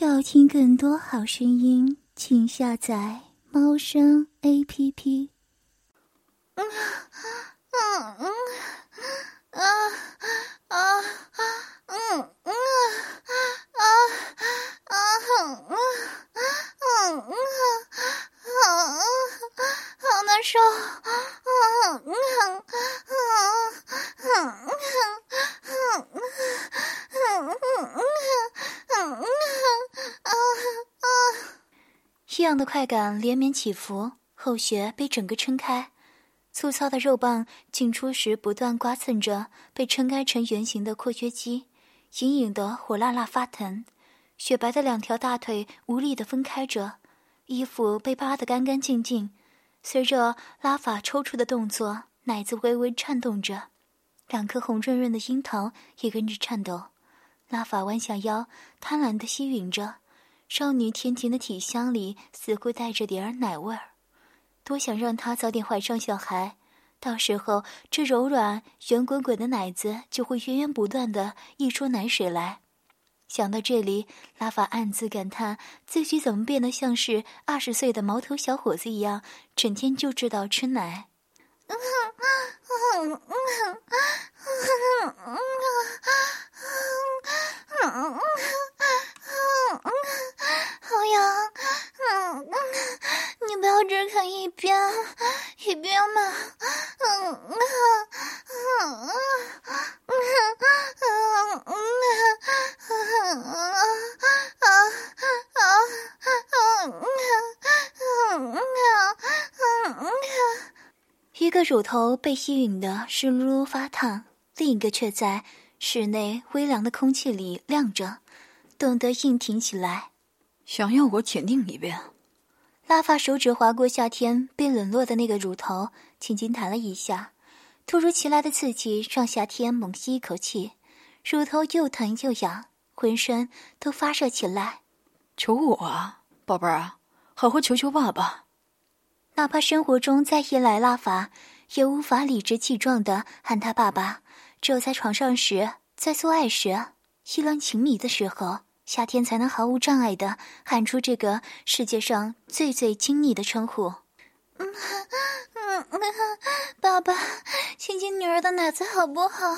要听更多好声音，请下载猫声 A P P。嗯嗯嗯啊啊啊嗯嗯啊啊嗯嗯嗯嗯啊好难受，嗯嗯嗯嗯嗯嗯嗯嗯嗯这样的快感连绵起伏，后穴被整个撑开，粗糙的肉棒进出时不断刮蹭着被撑开成圆形的扩约肌，隐隐的火辣辣发疼。雪白的两条大腿无力的分开着，衣服被扒得干干净净。随着拉法抽搐的动作，奶子微微颤动着，两颗红润润的樱桃也跟着颤抖。拉法弯下腰，贪婪的吸吮着。少女甜甜的体香里似乎带着点儿奶味儿，多想让她早点怀上小孩，到时候这柔软圆滚滚的奶子就会源源不断的溢出奶水来。想到这里，拉法暗自感叹自己怎么变得像是二十岁的毛头小伙子一样，整天就知道吃奶。好痒，嗯嗯，你不要只看一边，一边嘛，嗯嗯嗯嗯嗯嗯嗯一个乳头被吸吮的湿漉漉发烫，另一个却在室内微凉的空气里亮着，冻得硬挺起来。想要我舔另一边？拉法手指划过夏天被冷落的那个乳头，轻轻弹了一下。突如其来的刺激让夏天猛吸一口气，乳头又疼又痒，浑身都发热起来。求我啊，宝贝儿啊，好好求求爸爸！哪怕生活中再依赖拉法，也无法理直气壮的喊他爸爸。只有在床上时，在做爱时，意乱情迷的时候。夏天才能毫无障碍的喊出这个世界上最最亲昵的称呼。嗯嗯嗯，爸爸，亲亲女儿的奶子好不好？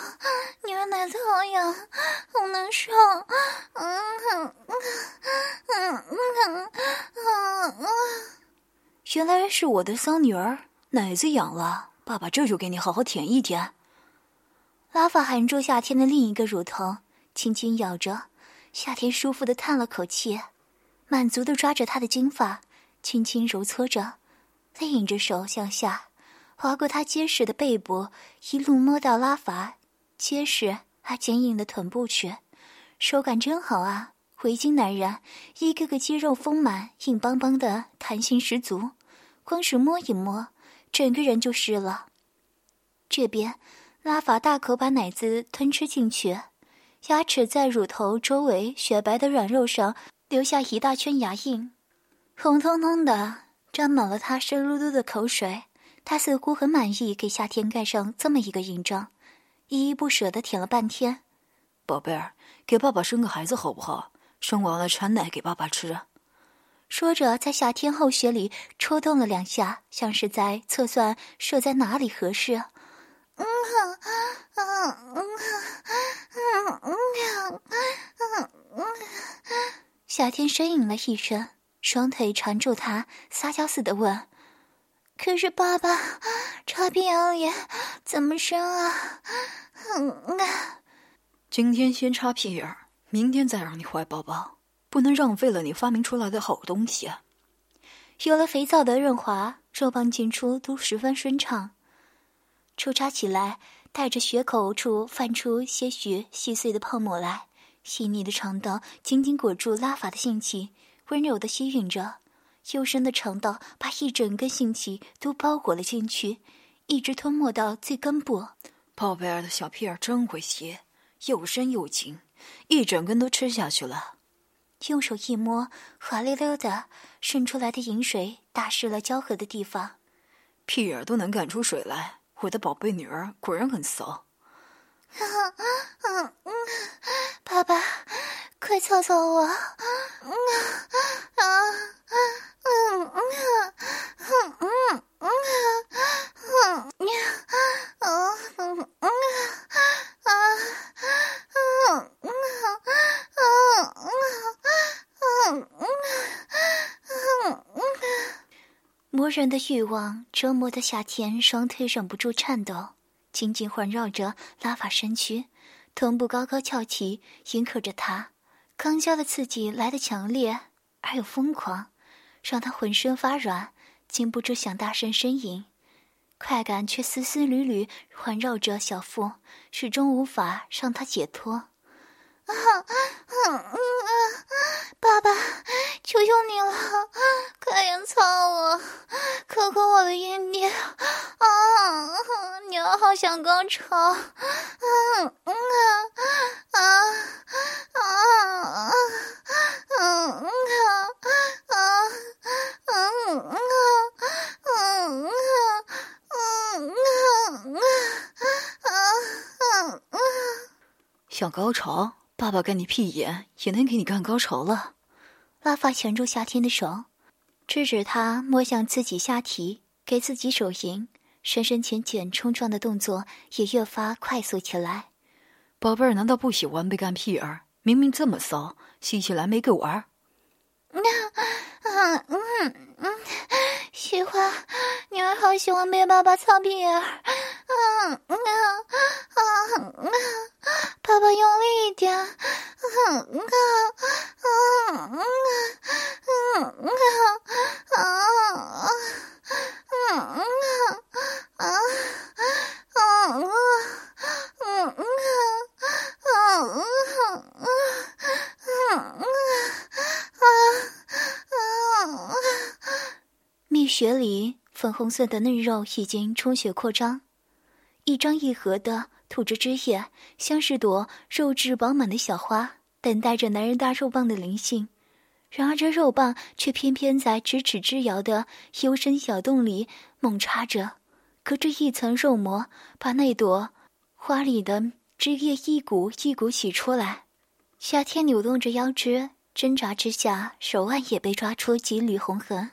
女儿奶子好痒，好难受。嗯嗯嗯嗯嗯嗯嗯，原来是我的桑女儿，奶子痒了，爸爸这就给你好好舔一舔。拉法含住夏天的另一个乳头，轻轻咬着。夏天舒服的叹了口气，满足的抓着他的金发，轻轻揉搓着，他引着手向下，划过他结实的背部，一路摸到拉法结实而坚硬的臀部去，手感真好啊！围巾男人，一个个肌肉丰满、硬邦邦的，弹性十足，光是摸一摸，整个人就湿了。这边，拉法大口把奶子吞吃进去。牙齿在乳头周围雪白的软肉上留下一大圈牙印，红彤彤的，沾满了他湿漉漉的口水。他似乎很满意给夏天盖上这么一个印章，依依不舍的舔了半天。宝贝儿，给爸爸生个孩子好不好？生完了产奶给爸爸吃。说着，在夏天后穴里抽动了两下，像是在测算射在哪里合适。夏天呻吟了一声，双腿缠住他，撒娇似的问：“可是爸爸，插屁眼里怎么生啊？”今天先插屁眼，明天再让你怀宝宝，不能浪费了你发明出来的好东西啊。有了肥皂的润滑，肉棒进出都十分顺畅。抽插起来，带着血口处泛出些许细碎的泡沫来，细腻的肠道紧紧裹住拉法的性器，温柔的吸吮着，幽深的肠道把一整根性器都包裹了进去，一直吞没到最根部。宝贝儿的小屁儿真会吸，又深又紧，一整根都吃下去了。用手一摸，滑溜溜的渗出来的饮水打湿了交合的地方，屁眼都能干出水来。我的宝贝女儿果然很骚，嗯嗯，爸爸，快操操我！嗯啊嗯嗯嗯嗯嗯嗯嗯啊嗯嗯啊嗯嗯嗯嗯嗯嗯，人的欲望折磨的夏天双腿忍不住颤抖。紧紧环绕着拉法身躯，臀部高高翘起，迎合着他。刚交的刺激来得强烈而又疯狂，让他浑身发软，禁不住想大声呻吟。快感却丝丝缕缕环绕着小腹，始终无法让他解脱。啊，嗯嗯爸爸，求求你了，快点操我，可可我的阴蒂，啊，你要好想高潮，嗯嗯啊啊啊，嗯嗯啊啊嗯嗯啊嗯啊啊啊，想高潮？爸爸干你屁眼也能给你干高潮了。拉法钳住夏天的手，制止他摸向自己下体，给自己手淫，深深浅浅冲撞的动作也越发快速起来。宝贝儿，难道不喜欢被干屁儿？明明这么骚，吸起来没个玩儿。嗯嗯嗯嗯，喜欢，女儿好喜欢被爸爸操屁眼。嗯嗯啊嗯啊爸爸用力一点嗯啊嗯啊嗯啊嗯啊嗯啊嗯啊嗯啊嗯啊嗯啊嗯啊嗯啊嗯啊嗯啊嗯啊蜜雪里粉红色的嫩肉已经充血扩张。一张一合的。吐着汁液，像是朵肉质饱满的小花，等待着男人大肉棒的灵性。然而，这肉棒却偏偏在咫尺之遥的幽深小洞里猛插着，隔着一层肉膜，把那朵花里的汁液一股一股挤出来。夏天扭动着腰肢，挣扎之下，手腕也被抓出几缕红痕。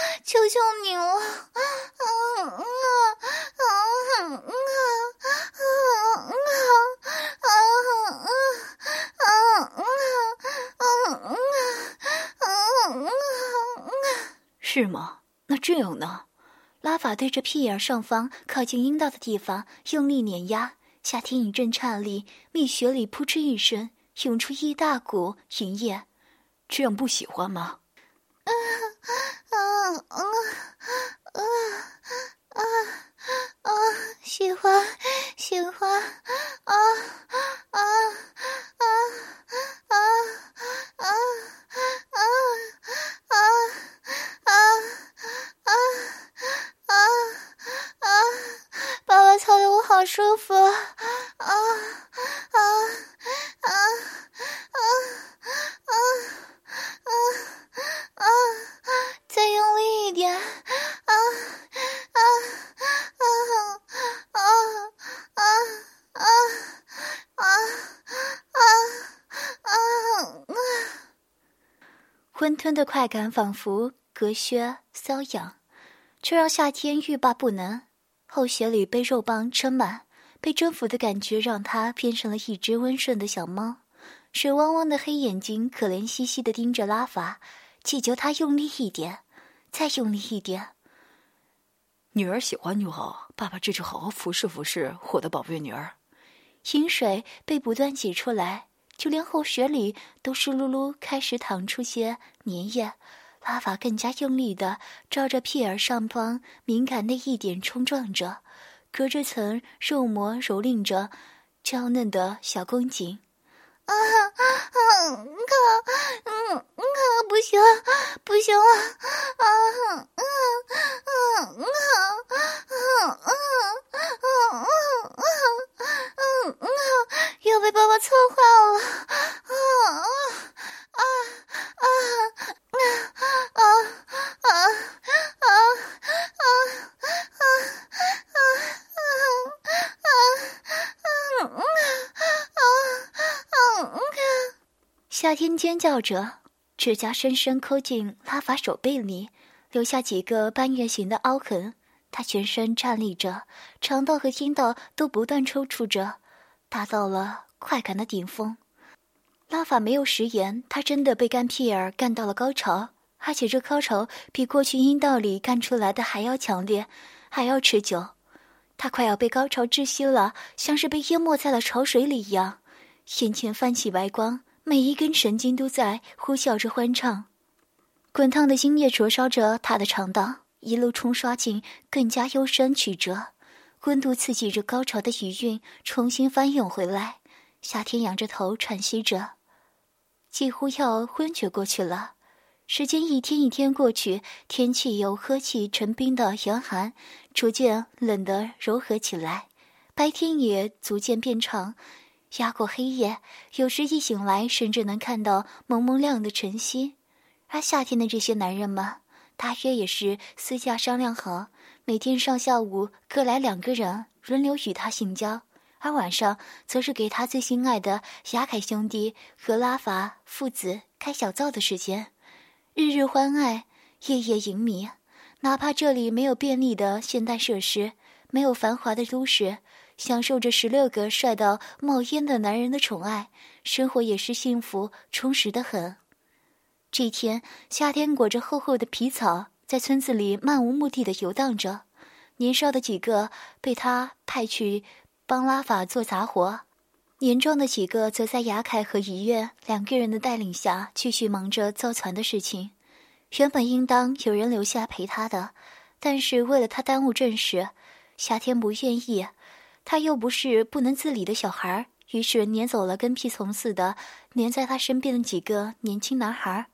求求你了！啊啊啊啊啊啊啊啊啊啊啊！阿凡。求求你了！嗯嗯嗯嗯嗯嗯嗯嗯嗯是吗？那这样呢？拉法对着屁眼上方靠近阴道的地方用力碾压，夏天一阵颤栗，蜜穴里扑哧一声涌出一大股云液。这样不喜欢吗？啊啊温吞的快感仿佛隔靴搔痒，却让夏天欲罢不能。后穴里被肉棒撑满，被征服的感觉让他变成了一只温顺的小猫，水汪汪的黑眼睛可怜兮兮的盯着拉法。祈求他用力一点，再用力一点。女儿喜欢就好，爸爸这就好好服侍服侍我的宝贝女儿。饮水被不断挤出来，就连后穴里都湿漉漉，开始淌出些粘液。拉法更加用力的照着屁眼上方敏感的一点冲撞着，隔着层肉膜蹂躏着娇嫩的小宫颈。啊，可，嗯，可不行，不行啊，啊，嗯，嗯，嗯，嗯，嗯，嗯，嗯，嗯，又被爸爸错坏了，啊，啊，啊，夏天尖叫着，指甲深深抠进拉法手背里，留下几个半月形的凹痕。他全身颤栗着，肠道和阴道都不断抽搐着，达到了快感的顶峰。拉法没有食言，他真的被干屁眼干到了高潮，而且这高潮比过去阴道里干出来的还要强烈，还要持久。他快要被高潮窒息了，像是被淹没在了潮水里一样，眼前泛起白光。每一根神经都在呼啸着欢唱，滚烫的精液灼烧着他的肠道，一路冲刷进更加幽深曲折，温度刺激着高潮的余韵重新翻涌回来。夏天仰着头喘息着，几乎要昏厥过去了。时间一天一天过去，天气由呵气成冰的严寒逐渐冷得柔和起来，白天也逐渐变长。压过黑夜，有时一醒来，甚至能看到蒙蒙亮的晨曦。而夏天的这些男人们，大约也是私下商量好，每天上下午各来两个人，轮流与他性交，而晚上则是给他最心爱的雅凯兄弟和拉法父子开小灶的时间。日日欢爱，夜夜淫迷，哪怕这里没有便利的现代设施，没有繁华的都市。享受着十六个帅到冒烟的男人的宠爱，生活也是幸福充实的很。这天，夏天裹着厚厚的皮草，在村子里漫无目的的游荡着。年少的几个被他派去帮拉法做杂活，年壮的几个则在雅凯和怡月两个人的带领下继续忙着造船的事情。原本应当有人留下陪他的，但是为了他耽误正事，夏天不愿意。他又不是不能自理的小孩于是撵走了跟屁虫似的粘在他身边的几个年轻男孩，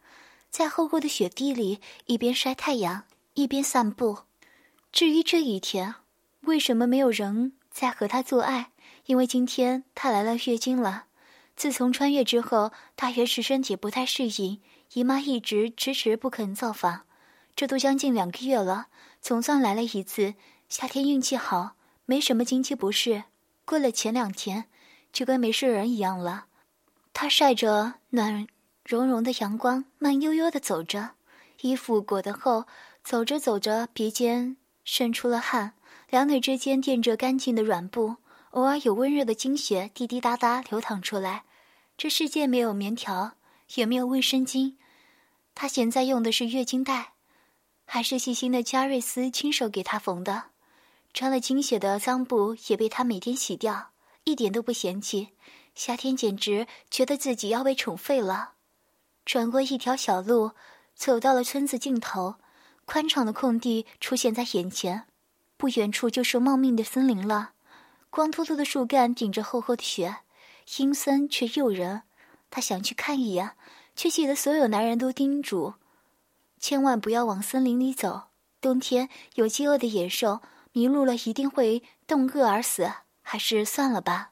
在厚厚的雪地里一边晒太阳一边散步。至于这一天，为什么没有人在和他做爱？因为今天他来了月经了。自从穿越之后，大约是身体不太适应，姨妈一直迟迟不肯造访。这都将近两个月了，总算来了一次。夏天运气好。没什么经期不适，过了前两天，就跟没事人一样了。他晒着暖融融的阳光，慢悠悠的走着，衣服裹得厚，走着走着，鼻尖渗出了汗，两腿之间垫着干净的软布，偶尔有温热的经血滴滴答答流淌出来。这世界没有棉条，也没有卫生巾，他现在用的是月经带，还是细心的加瑞斯亲手给他缝的。沾了精血的脏布也被他每天洗掉，一点都不嫌弃。夏天简直觉得自己要被宠废了。转过一条小路，走到了村子尽头，宽敞的空地出现在眼前，不远处就是茂密的森林了。光秃秃的树干顶着厚厚的雪，阴森却诱人。他想去看一眼，却记得所有男人都叮嘱，千万不要往森林里走，冬天有饥饿的野兽。迷路了一定会冻饿而死，还是算了吧。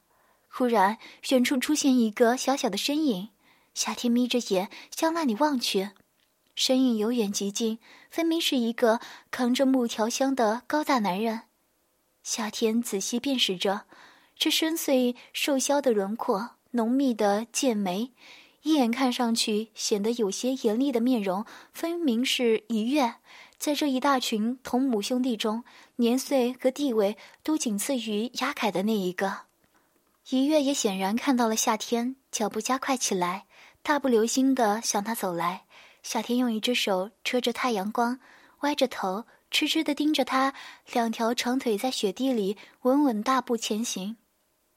忽然，远处出现一个小小的身影。夏天眯着眼向那里望去，身影由远及近，分明是一个扛着木条箱的高大男人。夏天仔细辨识着，这深邃瘦削的轮廓，浓密的剑眉，一眼看上去显得有些严厉的面容，分明是一月。在这一大群同母兄弟中，年岁和地位都仅次于雅凯的那一个。一月也显然看到了夏天，脚步加快起来，大步流星地向他走来。夏天用一只手遮着太阳光，歪着头，痴痴地盯着他，两条长腿在雪地里稳稳大步前行。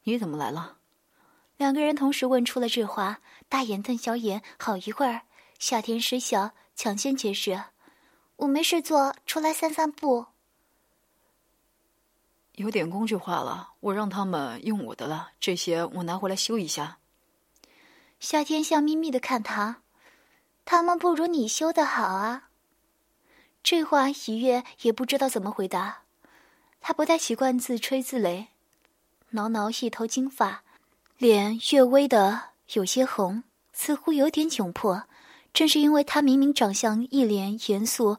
你怎么来了？两个人同时问出了这话，大眼瞪小眼，好一会儿。夏天失笑，抢先解释。我没事做，出来散散步。有点工具化了，我让他们用我的了，这些我拿回来修一下。夏天笑眯眯的看他，他们不如你修的好啊。这话一月也不知道怎么回答，他不太习惯自吹自擂，挠挠一头金发，脸略微的有些红，似乎有点窘迫。正是因为他明明长相一脸严肃、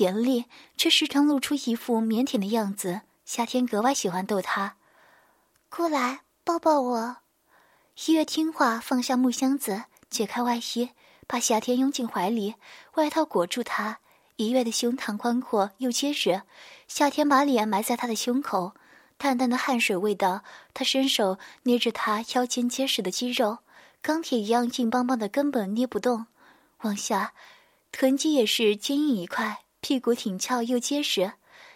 严厉，却时常露出一副腼腆的样子，夏天格外喜欢逗他。过来抱抱我。一月听话，放下木箱子，解开外衣，把夏天拥进怀里，外套裹住他。一月的胸膛宽阔又结实，夏天把脸埋在他的胸口，淡淡的汗水味道。他伸手捏着他腰间结实的肌肉，钢铁一样硬邦邦的，根本捏不动。往下，臀肌也是坚硬一块，屁股挺翘又结实，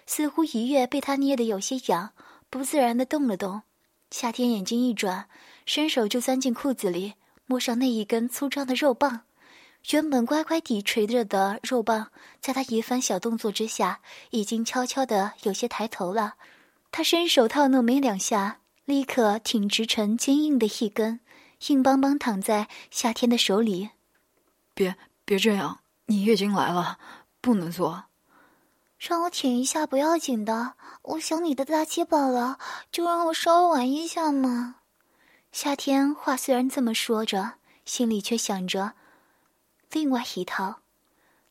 似乎一跃被他捏得有些痒，不自然的动了动。夏天眼睛一转，伸手就钻进裤子里，摸上那一根粗壮的肉棒。原本乖乖地垂着的肉棒，在他一番小动作之下，已经悄悄的有些抬头了。他伸手套弄没两下，立刻挺直成坚硬的一根，硬邦邦躺在夏天的手里。别别这样，你月经来了，不能做。让我舔一下不要紧的，我想你的大鸡巴了，就让我稍微玩一下嘛。夏天话虽然这么说着，心里却想着另外一套。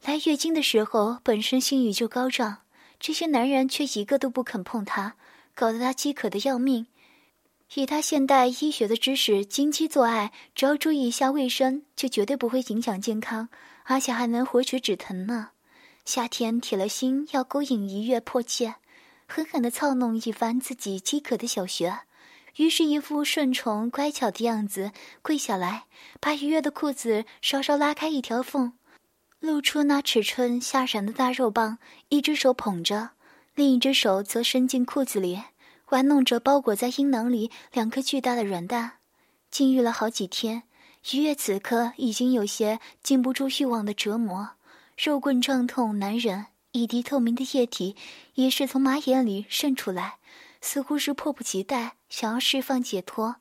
来月经的时候，本身性欲就高涨，这些男人却一个都不肯碰她，搞得她饥渴的要命。以他现代医学的知识，经期做爱只要注意一下卫生，就绝对不会影响健康，而且还能活血止疼呢。夏天铁了心要勾引一月迫切，狠狠地操弄一番自己饥渴的小穴，于是，一副顺从乖巧的样子，跪下来，把一月的裤子稍稍拉开一条缝，露出那尺寸吓人的大肉棒，一只手捧着，另一只手则伸进裤子里。玩弄着包裹在阴囊里两颗巨大的软蛋，禁欲了好几天，于月此刻已经有些禁不住欲望的折磨，肉棍胀痛难忍，一滴透明的液体也是从马眼里渗出来，似乎是迫不及待想要释放解脱，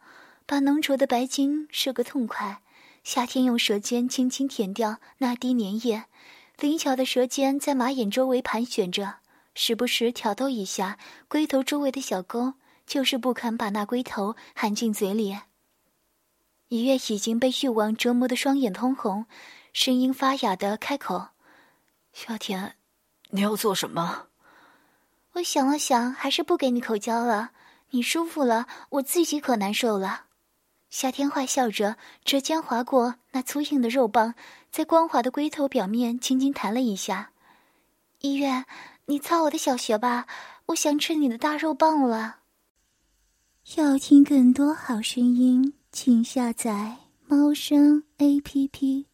把浓稠的白精射个痛快。夏天用舌尖轻轻舔掉那滴粘液，灵巧的舌尖在马眼周围盘旋着。时不时挑逗一下龟头周围的小沟，就是不肯把那龟头含进嘴里。一月已经被欲望折磨的双眼通红，声音发哑的开口：“夏天，你要做什么？”我想了想，还是不给你口交了。你舒服了，我自己可难受了。夏天坏笑着，指尖划过那粗硬的肉棒，在光滑的龟头表面轻轻弹了一下。一月。你操我的小穴吧，我想吃你的大肉棒了。要听更多好声音，请下载猫声 A P P。